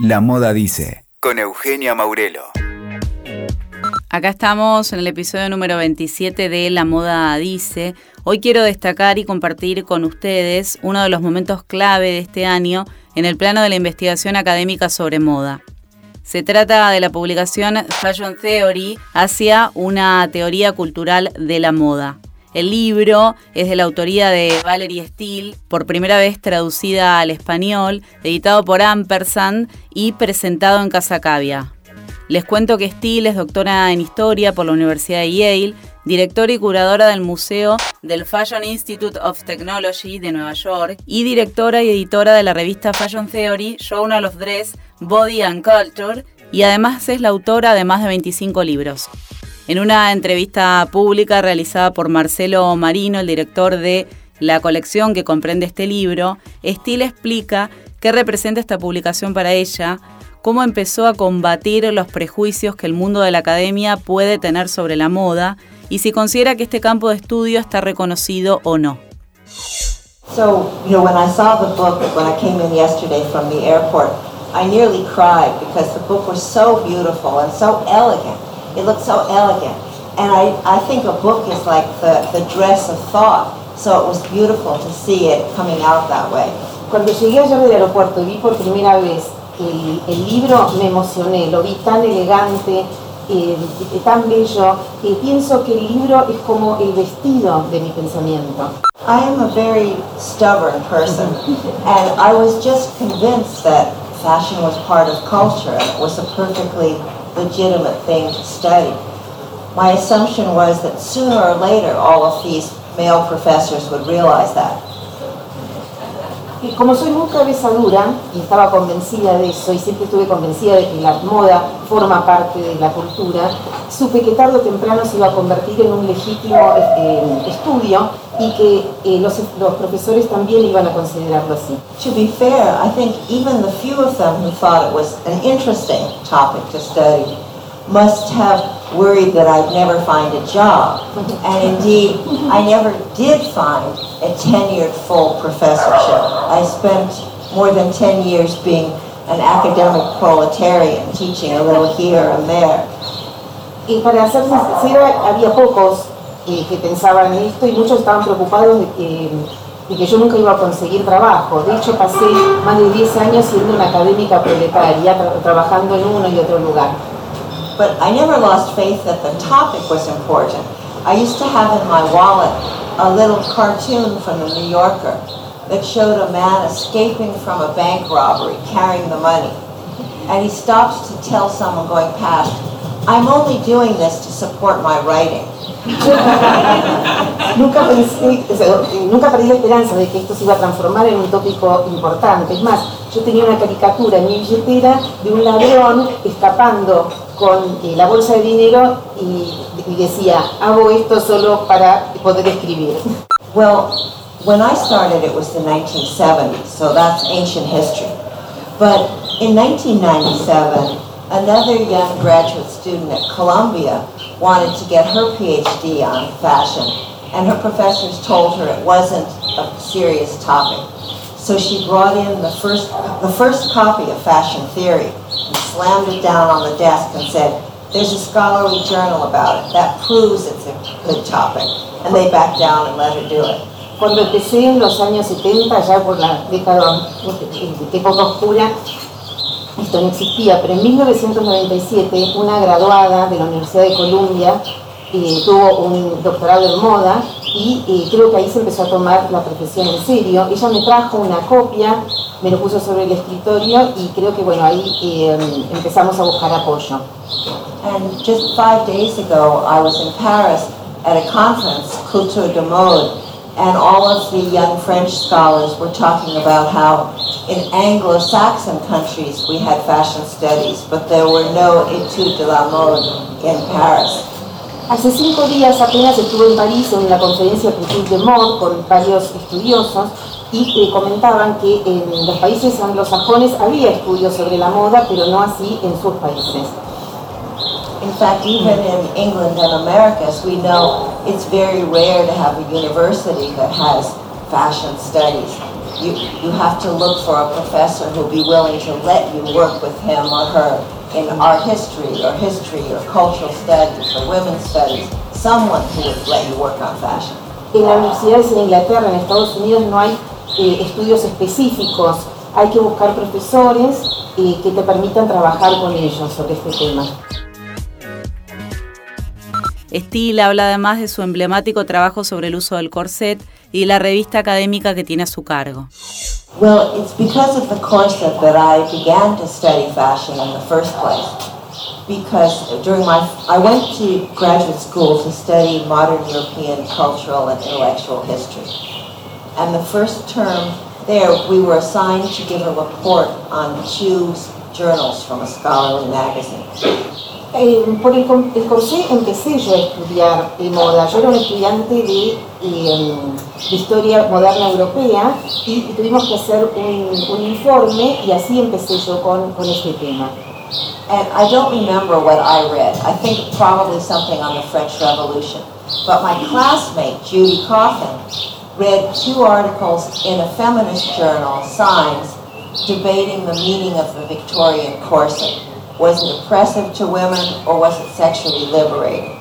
La Moda Dice, con Eugenia Maurelo. Acá estamos en el episodio número 27 de La Moda Dice. Hoy quiero destacar y compartir con ustedes uno de los momentos clave de este año en el plano de la investigación académica sobre moda. Se trata de la publicación Fashion Theory hacia una teoría cultural de la moda. El libro es de la autoría de Valerie Steele, por primera vez traducida al español, editado por Ampersand y presentado en Casa Cavia. Les cuento que Steele es doctora en Historia por la Universidad de Yale, directora y curadora del Museo del Fashion Institute of Technology de Nueva York y directora y editora de la revista Fashion Theory, Journal of Dress, Body and Culture, y además es la autora de más de 25 libros. En una entrevista pública realizada por Marcelo Marino, el director de la colección que comprende este libro, Steele explica qué representa esta publicación para ella, cómo empezó a combatir los prejuicios que el mundo de la academia puede tener sobre la moda y si considera que este campo de estudio está reconocido o no. So, you know, when I saw the book, when I came in yesterday from the airport, I nearly cried because the book was so beautiful and so elegant. It looks so elegant. And I, I think a book is like the, the dress of thought. So it was beautiful to see it coming out that way. Cuando llegué ayer del aeropuerto y vi por primera vez el, el libro, me emocioné. Lo vi tan elegante, eh, tan bello, que pienso que el libro es como el vestido de mi pensamiento. I am a very stubborn person, and I was just convinced that fashion was part of culture and it was a perfectly legitimate thing to study. My assumption was that sooner or later all of these male professors would realize that. Y como soy muy cabezadura y estaba convencida de eso y siempre estuve convencida de que la moda forma parte de la cultura, supe que tarde o temprano se iba a convertir en un legítimo eh, estudio y que eh, los, los profesores también iban a considerarlo así. To be fair, I think even the few of them who thought it was an interesting topic to study must have worried that I'd never find a job. And indeed, I never did find a tenured full professorship. I spent more than 10 years being an academic proletarian, teaching a little here and there. Y para ser sincera, había pocos eh, que pensaban en esto y muchos estaban preocupados de que, de que yo nunca iba a conseguir trabajo. De hecho, pasé más de 10 años siendo una académica proletaria, tra trabajando en uno y otro lugar. But I never lost faith that the topic was important. I used to have in my wallet a little cartoon from the New Yorker that showed a man escaping from a bank robbery carrying the money. And he stops to tell someone going past, I'm only doing this to support my writing. nunca, pensé, o sea, nunca perdí la esperanza de que esto se iba a transformar en un tópico importante. Es más, yo tenía una caricatura en mi billetera de un ladrón escapando con eh, la bolsa de dinero y, y decía, hago esto solo para poder escribir. Well, when I started it was the 1970s, so that's ancient history. But in 1997, another young graduate student at Columbia wanted to get her PhD on fashion, and her professors told her it wasn't a serious topic. So she brought in the first, the first copy of Fashion Theory and slammed it down on the desk and said, there's a scholarly journal about it. That proves it's a good topic. And they backed down and let her do it. Cuando empecé en los años 70, ya por la década de época oscura, esto no existía, pero en 1997 una graduada de la Universidad de Columbia eh, tuvo un doctorado en moda y eh, creo que ahí se empezó a tomar la profesión en serio. Ella me trajo una copia, me lo puso sobre el escritorio y creo que bueno, ahí eh, empezamos a buscar apoyo. And just five days ago, I was in Paris at a conference, Culture de Mode, and all of the young French scholars were talking about how in Anglo-Saxon countries we had fashion studies, but there were no études de la mode in Paris. Hace cinco días apenas estuve en París en la conferencia Culture de Mode con varios estudiosos y eh, comentaban que en los países anglosajones había estudios sobre la moda, pero no así en sus países. In fact, even in England and Americas, we know it's very rare to have a university that has fashion studies. You, you have to look for a professor who'll be willing to let you work with him or her in art history or history or cultural studies or women's studies, someone who would let you work on fashion. En las universidades en Inglaterra, en Estados Unidos, no hay eh, estudios específicos. Hay que buscar profesores eh, que te permitan trabajar con ellos sobre este tema. Steele habla además de su emblemático trabajo sobre el uso del corset y la revista académica que tiene a su cargo. Well, it's because of the corset that I began to study fashion in the first place. Because during my, I went to graduate school to study modern European cultural and intellectual history. And the first term there, we were assigned to give a report on two journals from a scholarly magazine. Eh, por el, el, corsé empecé yo a estudiar eh, moda. Yo era un estudiante de, eh, de, historia moderna europea y tuvimos que hacer un, un, informe y así empecé yo con, con este tema. And I don't remember what I read. I think probably something on the French Revolution. But my classmate, Judy Coffin, read two articles in a feminist journal, Signs, debating the meaning of the Victorian corset. Was it oppressive to women or was it sexually liberating?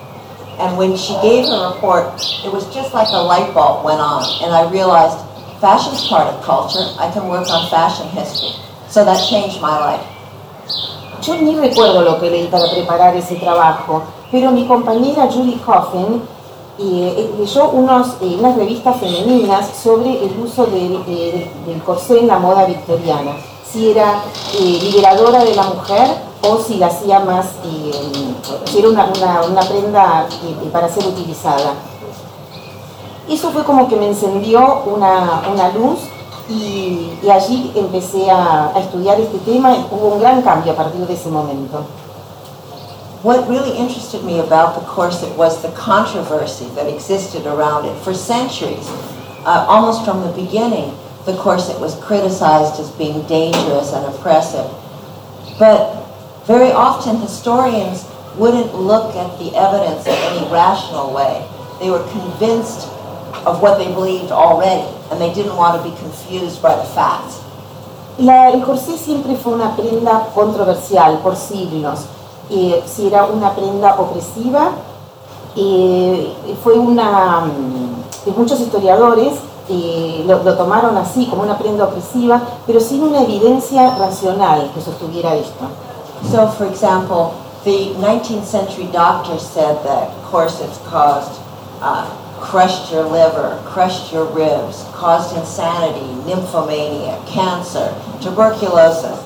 And when she gave her report, it was just like a light bulb went on, and I realized fashion's part of culture. I can work on fashion history. So that changed my life. Yo ni recuerdo lo que leí para preparar ese trabajo, pero mi compañera Julie Coffin eh, leyó unos, eh, unas revistas femeninas sobre el uso del, eh, del corsé en la moda victoriana. Si era liberadora de la mujer o si la hacía más, eh, si era una, una, una prenda eh, para ser utilizada. Eso fue como que me encendió una, una luz y, y, allí empecé a, a estudiar este tema y hubo un gran cambio a partir de ese momento. What really interested me about the corset was the controversy that existed around it. For centuries, uh, almost from the beginning, the corset was criticized as being dangerous and oppressive. But very often historians wouldn't look at the evidence in any rational way. They were convinced of what they believed already, and they didn't want to be confused by the facts. La, el corsé siempre fue una prenda controversial por siglos. Eh, si era una prenda opresiva, eh, fue una. Mm, muchos historiadores eh, lo, lo, tomaron así, como una prenda opresiva, pero sin una evidencia racional que sostuviera esto. So, for example, the 19th century doctor said that corsets caused uh, crushed your liver, crushed your ribs, caused insanity, nymphomania, cancer, tuberculosis.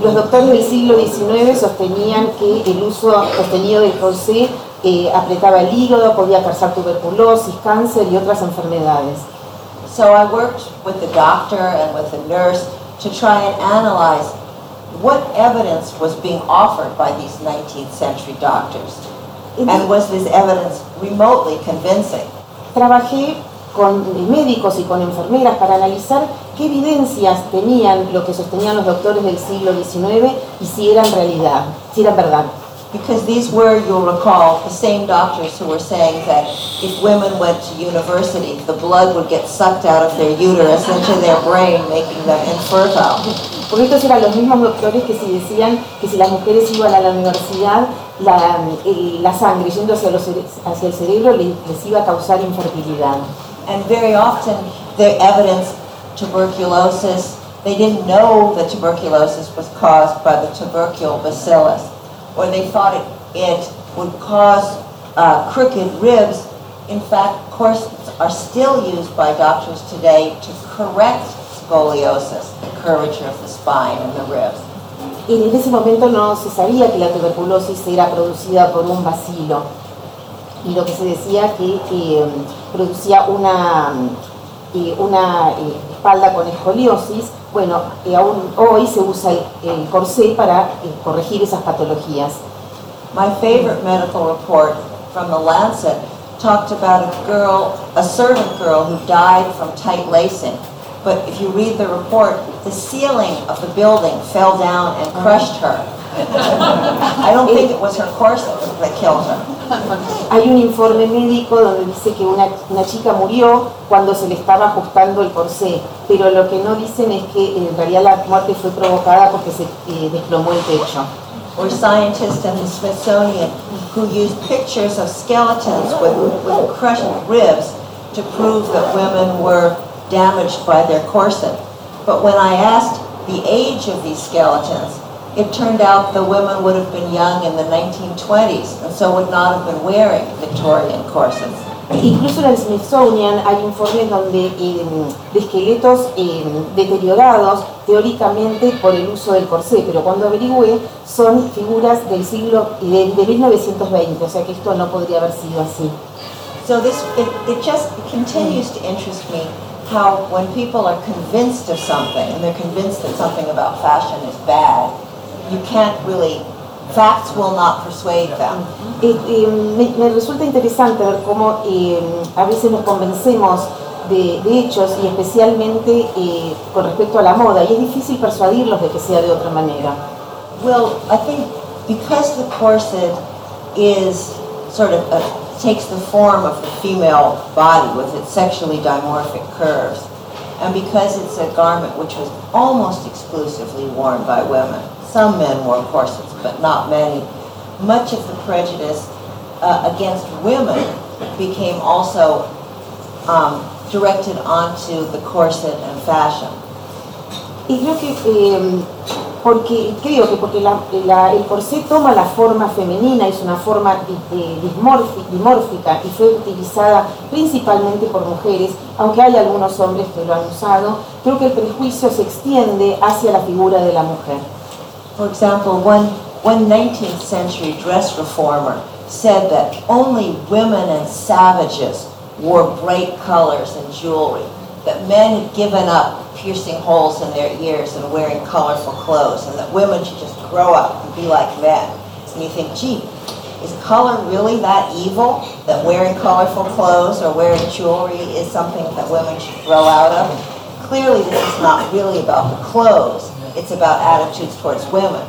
Los doctores del siglo XIX sostenían que el uso sostenido del corsé eh, apretaba el hígado, podía causar tuberculosis, cáncer y otras enfermedades. So I worked with the doctor and with the nurse to try and analyze what evidence was being offered by these 19th century doctors. And was this evidence remotely convincing? Trabajé con médicos y con enfermeras para analizar qué evidencias tenían lo que sostenían los doctores del siglo XIX y si eran realidad, si eran verdad. Because these were, you'll recall, the same doctors who were saying that if women went to university, the blood would get sucked out of their uterus into their brain, making them infertile. Porque estos eran los mismos doctores que si decían que si las mujeres iban a la universidad, la, la sangre yendo hacia, los, hacia el cerebro les, les iba a causar infertilidad. And very often the evidence, tuberculosis, they didn't know that tuberculosis was caused by the tubercle bacillus, or they thought it, it would cause uh, crooked ribs. In fact, corsets are still used by doctors today to correct scoliosis, the curvature of the spine and the ribs. Y en ese momento no se sabía que la tuberculosis era producida por un bacilo. Y lo que se decía que, que producía una, eh, una eh, espalda con escoliosis, bueno, aún hoy se usa el, el corsé para eh, corregir esas patologías. My favorite medical report from the Lancet talked about a girl, a servant girl who died from tight lacing. But if you read the report, the ceiling of the building fell down and crushed her. I don't think it was her corset that killed her. Hay un informe médico donde dice que una, una, chica murió cuando se le estaba ajustando el corsé, pero lo que no dicen es que en realidad la muerte fue provocada porque se eh, desplomó el techo. Or scientists at the Smithsonian who used pictures of skeletons with crushed ribs to prove that women were damaged by their corset. But when I asked the age of these skeletons, it turned out the women would have been young in the 1920s and so would not have been wearing Victorian corsets. Incluso en el Smithsonian hay informes donde, eh, de esqueletos eh, deteriorados teóricamente por el uso del corsé, pero cuando averigüé son figuras del siglo de, de 1920, o sea que esto no podría haber sido así. So this it, it just continues to interest me how when people are convinced of something and they're convinced that something about fashion is bad, you can't really facts will not persuade them. Eh, eh, me, me, resulta interesante ver cómo eh, a veces nos convencemos de, de hechos y especialmente eh, con respecto a la moda y es difícil persuadirlos de que sea de otra manera. Well, I think because the corset is sort of a, takes the form of the female body with its sexually dimorphic curves, and because it's a garment which was almost exclusively worn by women, some men wore corsets, but not many. Much of the prejudice uh, against women became also um, directed onto the corset and fashion. Y creo que, eh, porque, creo que porque la, la, el corsé toma la forma femenina, es una forma dimórfica y fue utilizada principalmente por mujeres, aunque hay algunos hombres que lo han usado, creo que el prejuicio se extiende hacia la figura de la mujer. For example, one, one 19th century dress reformer said that only women and savages wore bright colors and jewelry, that men had given up piercing holes in their ears and wearing colorful clothes, and that women should just grow up and be like men. And you think, gee, is color really that evil? That wearing colorful clothes or wearing jewelry is something that women should grow out of? Clearly, this is not really about the clothes. It's about attitudes towards women.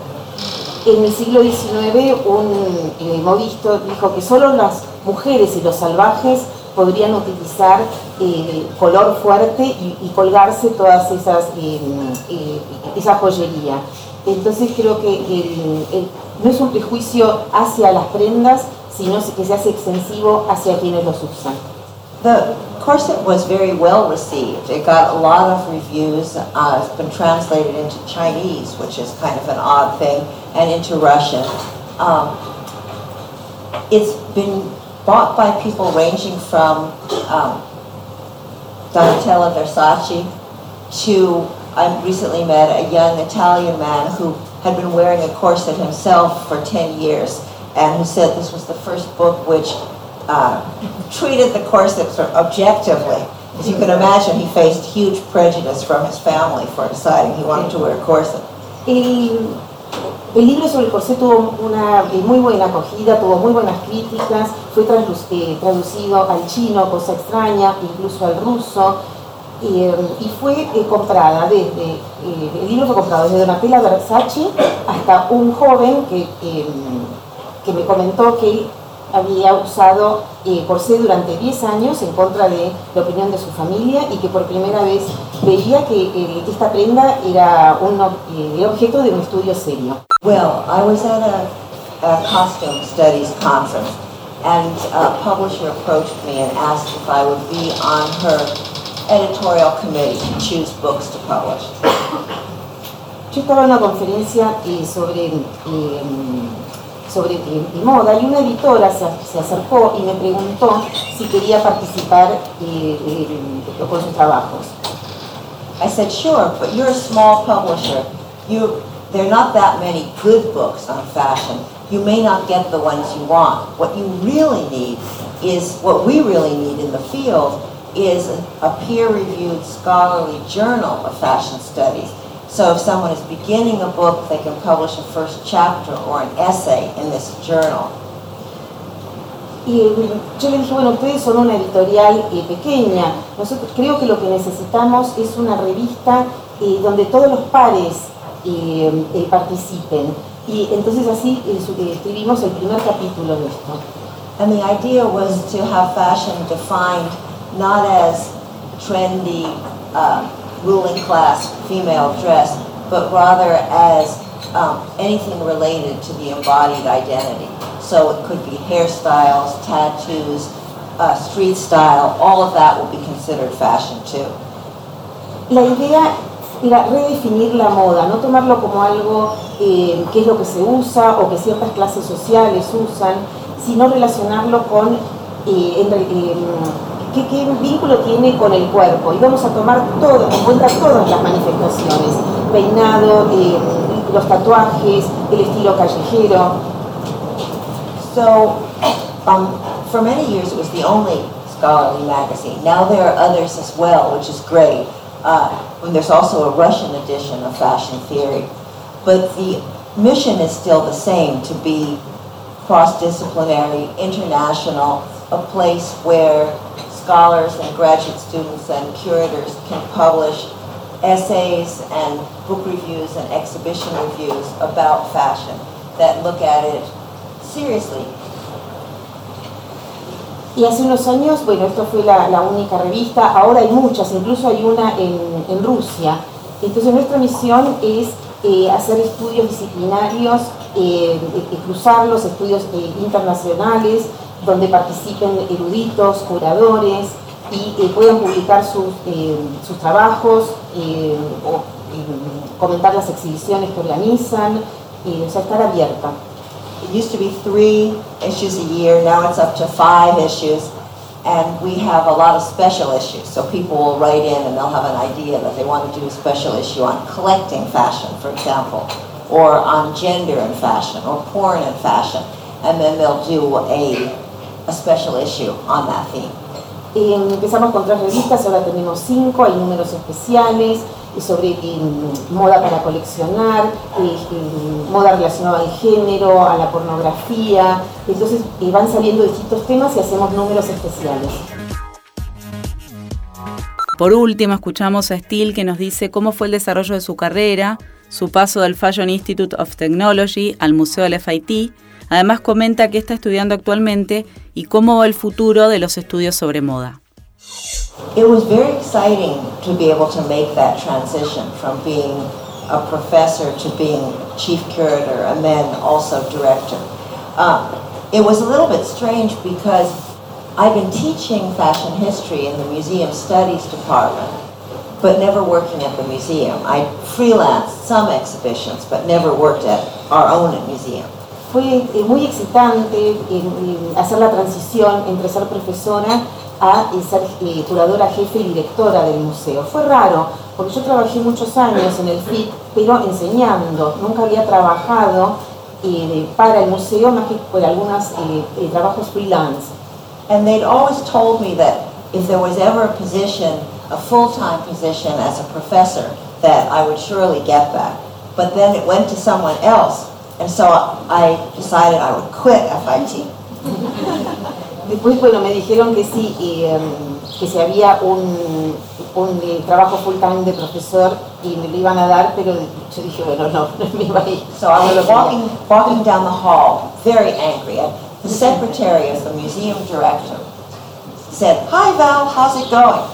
En el siglo XIX, un modisto dijo que solo las mujeres y los salvajes podrían utilizar eh, color fuerte y, colgarse todas esas eh, eh, esa joyería. Entonces creo que el, no es un prejuicio hacia las prendas, sino que se hace extensivo hacia quienes los usan. The corset was very well received. It got a lot of reviews. Uh, it's been translated into Chinese, which is kind of an odd thing, and into Russian. Um, it's been bought by people ranging from um, Donatella Versace to I recently met a young Italian man who had been wearing a corset himself for 10 years and who said this was the first book which uh, treated the of objectively. As you can imagine, he faced huge prejudice from his family for deciding he wanted to wear a corset. El, libro sobre el corset tuvo una eh, muy buena acogida, tuvo muy buenas críticas, fue eh, traducido al chino, cosa extraña, incluso al ruso, eh, y fue eh, comprada desde, eh, el libro fue comprado desde Donatella Versace hasta un joven que, que me comentó que había usado eh, corsé durante 10 años en contra de la opinión de su familia y que por primera vez veía que eh, esta prenda era un eh, objeto de un estudio serio. Well, I was at a, a costume studies conference and a publisher approached me and asked if I would be on her editorial committee to choose books to publish. Yo estaba en una conferencia eh, sobre moda y una editora se, se, acercó y me preguntó si quería participar eh, eh, con sus trabajos. I said, sure, but you're a small publisher. You, there are not that many good books on fashion. You may not get the ones you want. What you really need is, what we really need in the field is a, a peer-reviewed scholarly journal of fashion studies So if someone is beginning a book, they can publish a first chapter or an essay in this journal. Y yo le dije, bueno, ustedes son una editorial eh, pequeña. Nosotros creo que lo que necesitamos es una revista eh, donde todos los pares eh, eh participen. Y entonces así eh, escribimos el primer capítulo de esto. And the idea was to have fashion defined not as trendy, uh, ruling class female dress, but rather as um, anything related to the embodied identity. So it could be hairstyles, tattoos, uh, street style, all of that will be considered fashion too. La idea era redefinir la moda, no tomarlo como algo eh, que es lo que se usa o que ciertas clases sociales usan, sino relacionarlo con eh, en, eh, qué, qué, vínculo tiene con el cuerpo. Y vamos a tomar todo, en cuenta todas las manifestaciones, peinado, eh, los tatuajes, el estilo callejero. So, um, for many years it was the only scholarly magazine. Now there are others as well, which is great. Uh, and there's also a Russian edition of Fashion Theory. But the mission is still the same, to be cross-disciplinary, international, a place where scholars and graduate students and curators can publish essays and book reviews and exhibition reviews about fashion that look at it seriously. Y hace unos años, bueno, esto fue la, la única revista, ahora hay muchas, incluso hay una en, en Rusia. Entonces nuestra misión es eh, hacer estudios disciplinarios, eh, eh, cruzar los estudios eh, internacionales, donde participen eruditos, curadores y eh, puedan publicar sus, eh, sus trabajos o comentar las exhibiciones que organizan, o sea, estar abierta. It used to be three issues a year, now it's up to five issues. And we have a lot of special issues. So people will write in and they'll have an idea that they want to do a special issue on collecting fashion, for example, or on gender and fashion, or porn and fashion. And then they'll do a, a special issue on that theme. Empezamos con tres revistas, ahora tenemos cinco, hay números especiales sobre eh, moda para coleccionar, eh, moda relacionada al género, a la pornografía, entonces eh, van saliendo distintos temas y hacemos números especiales. Por último, escuchamos a Steele que nos dice cómo fue el desarrollo de su carrera, su paso del Fashion Institute of Technology al Museo del FIT. Además comenta qué está estudiando actualmente y cómo va el futuro de los estudios sobre moda. It was very exciting to be able to make that transition from being a professor to being chief curator and then also director. Uh, it was a little bit strange because I've been teaching fashion history in the museum studies department, but never working at the museum. I freelanced some exhibitions, but never worked at our own museum. Fue eh, muy excitante hacer la transición entre ser profesora a ser eh, curadora jefe y directora del museo. Fue raro, porque yo trabajé muchos años en el FIT, pero enseñando. Nunca había trabajado eh, para el museo más que por algunos eh, eh, trabajos freelance. And they'd always told me that if there was ever a position, a full-time position as a professor, that I would surely get that. But then it went to someone else, and so I decided I would quit FIT. Después, bueno, me dijeron que sí, eh, que si había un, un trabajo full time de profesor y me lo iban a dar, pero yo dije, bueno, no, no me iba a ir. So I was walking, walking down the hall, very angry, and the secretary of the museum director said, Hi Val, how's it going?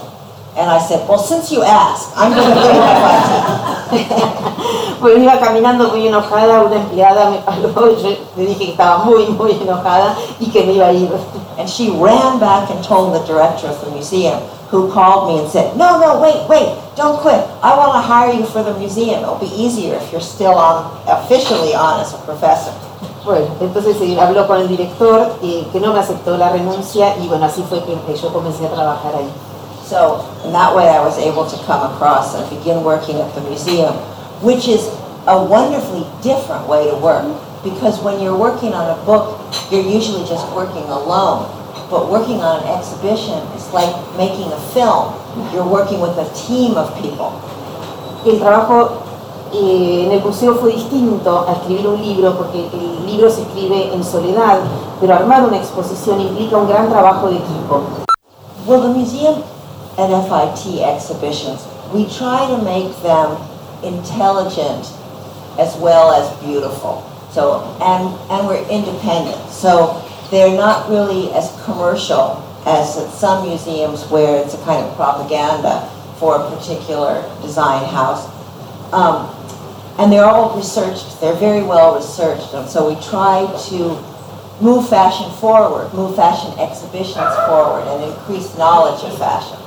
And I said, well, since you asked, I'm going to to FIT. Bueno, iba caminando muy enojada, una empleada me paró y yo le dije que estaba muy, muy enojada y que me iba a ir. And she ran back and told the director of the museum, who called me and said, no, no, wait, wait, don't quit. I want to hire you for the museum. It'll be easier if you're still on, officially on as a professor. Bueno, entonces habló con el director eh, que no me aceptó la renuncia y bueno, así fue que yo comencé a trabajar ahí. So in that way I was able to come across and begin working at the museum, which is a wonderfully different way to work. Because when you're working on a book, you're usually just working alone. But working on an exhibition is like making a film. You're working with a team of people. El trabajo eh, en el museo fue distinto a escribir un libro, porque el libro se escribe en soledad, pero armar una exposición implica un gran trabajo de equipo. Well, the museum and FIT exhibitions, we try to make them intelligent as well as beautiful. So, and, and we're independent. So they're not really as commercial as at some museums where it's a kind of propaganda for a particular design house. Um, and they're all researched, they're very well researched, and so we try to move fashion forward, move fashion exhibitions forward, and increase knowledge of fashion.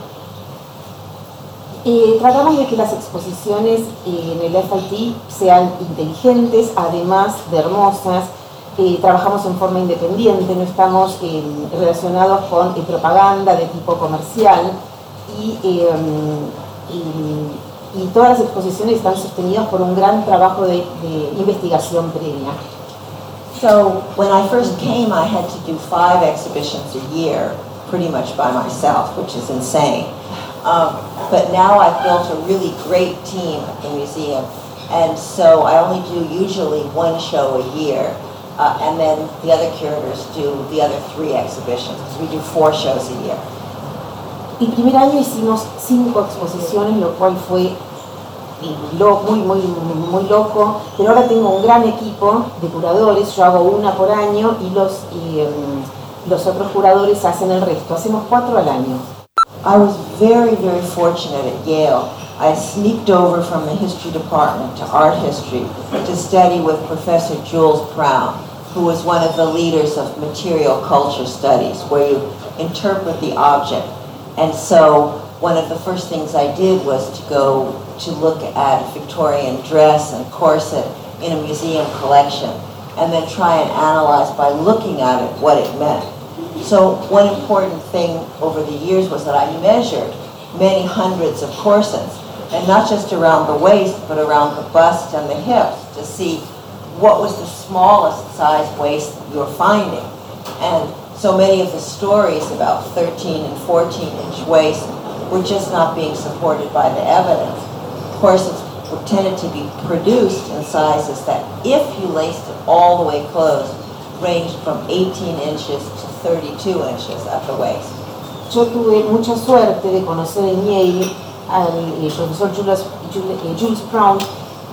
Eh, tratamos de que las exposiciones en el FIT sean inteligentes, además de hermosas. Eh, trabajamos en forma independiente, no estamos eh, relacionados con eh, propaganda de tipo comercial y, eh, y, y todas las exposiciones están sostenidas por un gran trabajo de, de investigación previa. So when I first came, I had to do five exhibitions a year, pretty much by myself, which is insane. Um, but now I've built a really great team at the museum, and so I only do usually one show a year, uh, and then the other curators do the other three exhibitions, because we do four shows a year. El primer año hicimos cinco exposiciones, lo cual fue eh, muy, muy, muy loco, pero ahora tengo un gran equipo de curadores, yo hago una por año y los, y, em, los otros curadores hacen el resto, hacemos cuatro al año. I was very, very fortunate at Yale. I sneaked over from the history department to art history to study with Professor Jules Brown, who was one of the leaders of material culture studies, where you interpret the object. And so one of the first things I did was to go to look at Victorian dress and corset in a museum collection, and then try and analyze by looking at it what it meant. So one important thing over the years was that I measured many hundreds of corsets, and not just around the waist, but around the bust and the hips to see what was the smallest size waist you were finding. And so many of the stories about 13 and 14 inch waists were just not being supported by the evidence. Corsets were tended to be produced in sizes that, if you laced it all the way closed, from 18 inches to 32 inches at the waist. Yo tuve mucha suerte de conocer en Yale al eh, profesor Jules, Jules, eh, Brown,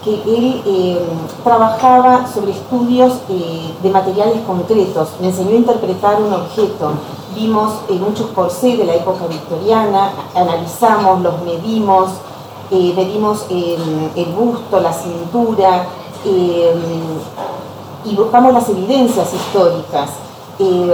que él eh, trabajaba sobre estudios eh, de materiales concretos, me enseñó a interpretar un objeto. Vimos eh, muchos corsés de la época victoriana, analizamos, los medimos, eh, medimos el, busto, la cintura, eh, y buscamos las evidencias históricas. Eh,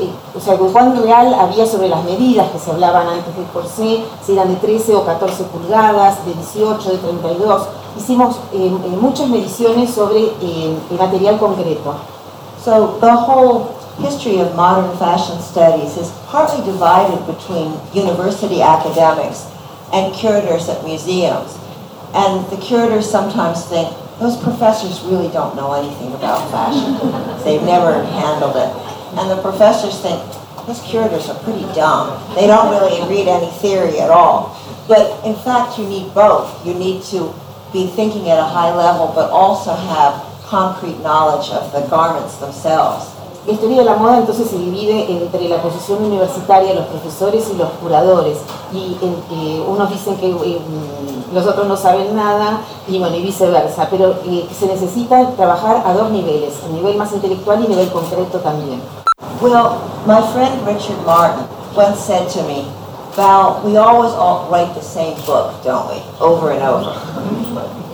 eh, o sea, cuán real había sobre las medidas que se hablaban antes del corsé, si eran de 13 o 14 pulgadas, de 18, de 32. Hicimos eh, eh, muchas mediciones sobre eh, el material concreto. So the whole history of modern fashion studies is partly divided between university academics and curators at museums. And the curators sometimes think, those professors really don't know anything about fashion. They've never handled it. And the professors think, those curators are pretty dumb. They don't really read any theory at all. But in fact, you need both. You need to be thinking at a high level, but also have concrete knowledge of the garments themselves. La historia de la moda entonces se divide entre la posición universitaria, los profesores y los curadores. Y eh, unos dicen que eh, los otros no saben nada y bueno, y viceversa. Pero eh, se necesita trabajar a dos niveles, a nivel más intelectual y nivel concreto también. Well, my friend Richard Martin once said to me, Val, we always all write the same book, don't we? Over and over.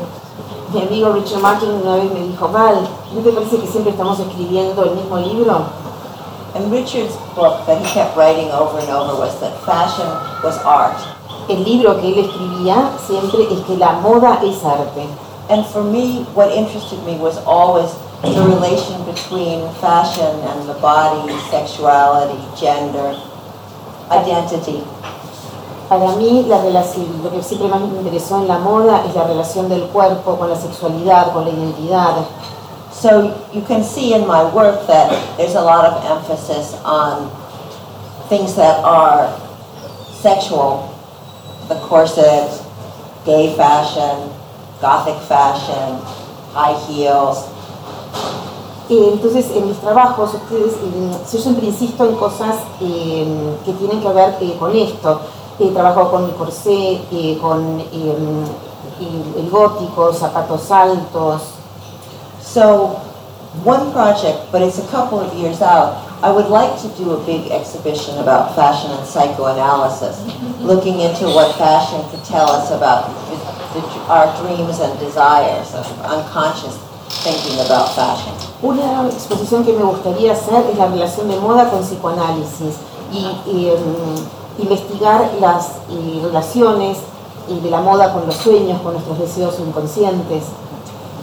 Mi amigo Richard Martin una vez me dijo, Val, ¿no te parece que siempre estamos escribiendo el mismo libro? And Richard's book that he kept writing over and over was that fashion was art. El libro que él escribía siempre es que la moda es arte. And for me, what interested me was always the relation between fashion and the body, sexuality, gender, identity. Para mí la relación, lo que siempre más me interesó en la moda es la relación del cuerpo con la sexualidad, con la identidad. So you can see in my work that there's a lot of emphasis on things that are sexual, the corset, gay fashion, gothic fashion, high heels. Eh, Entonces, en mis trabajos, ustedes, eh, yo siempre insisto en cosas eh, que tienen que ver eh, con esto. He trabajado con el corsé, eh, con eh, el, el gótico, zapatos altos. So one project, but it's a couple of years out, I would like to do a big exhibition about fashion and psychoanalysis, looking into what fashion could tell us about the, the, our dreams and desires, of unconscious thinking about fashion. Una exposición que me gustaría hacer es la relación de moda con psicoanálisis y, y um, investigar las y relaciones eh, de la moda con los sueños, con nuestros deseos inconscientes.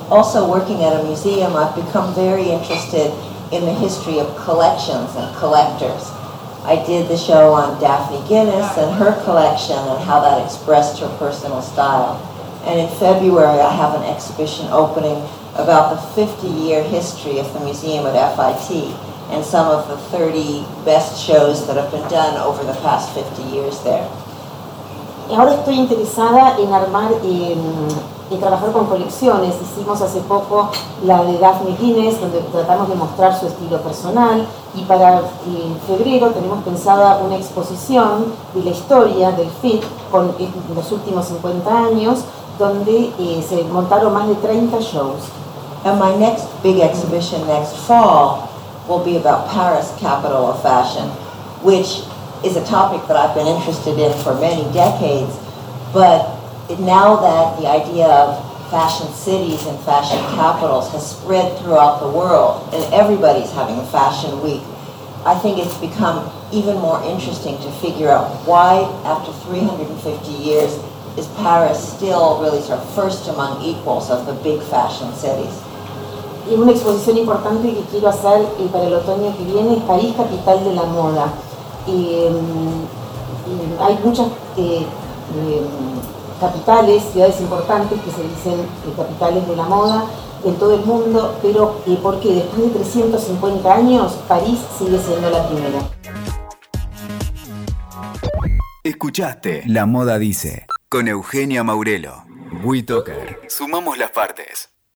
Also working at a museum, I've become very interested in the history of collections and collectors. I did the show on Daphne Guinness and her collection and how that expressed her personal style. And in February, I have an exhibition opening about the 50-year history of the museum at FIT and some of the 30 best shows that have been done over the past 50 years there. Ahora estoy interesada en armar eh, y trabajar con colecciones. Hicimos hace poco la de Daphne Guinness, donde tratamos de mostrar su estilo personal. Y para febrero tenemos pensada una exposición de la historia del FIT con los últimos 50 años, donde eh, se montaron más de 30 shows. And my next big exhibition next fall will be about Paris, capital of fashion, which is a topic that I've been interested in for many decades. But now that the idea of fashion cities and fashion capitals has spread throughout the world and everybody's having a fashion week, I think it's become even more interesting to figure out why, after 350 years, is Paris still really sort of first among equals of the big fashion cities. Y una exposición importante que quiero hacer eh, para el otoño que viene es París, capital de la moda. Eh, hay muchas eh, eh, capitales, ciudades importantes que se dicen eh, capitales de la moda en todo el mundo, pero eh, porque después de 350 años París sigue siendo la primera. Escuchaste La Moda Dice con Eugenia Maurelo. WeToker. Sumamos las partes.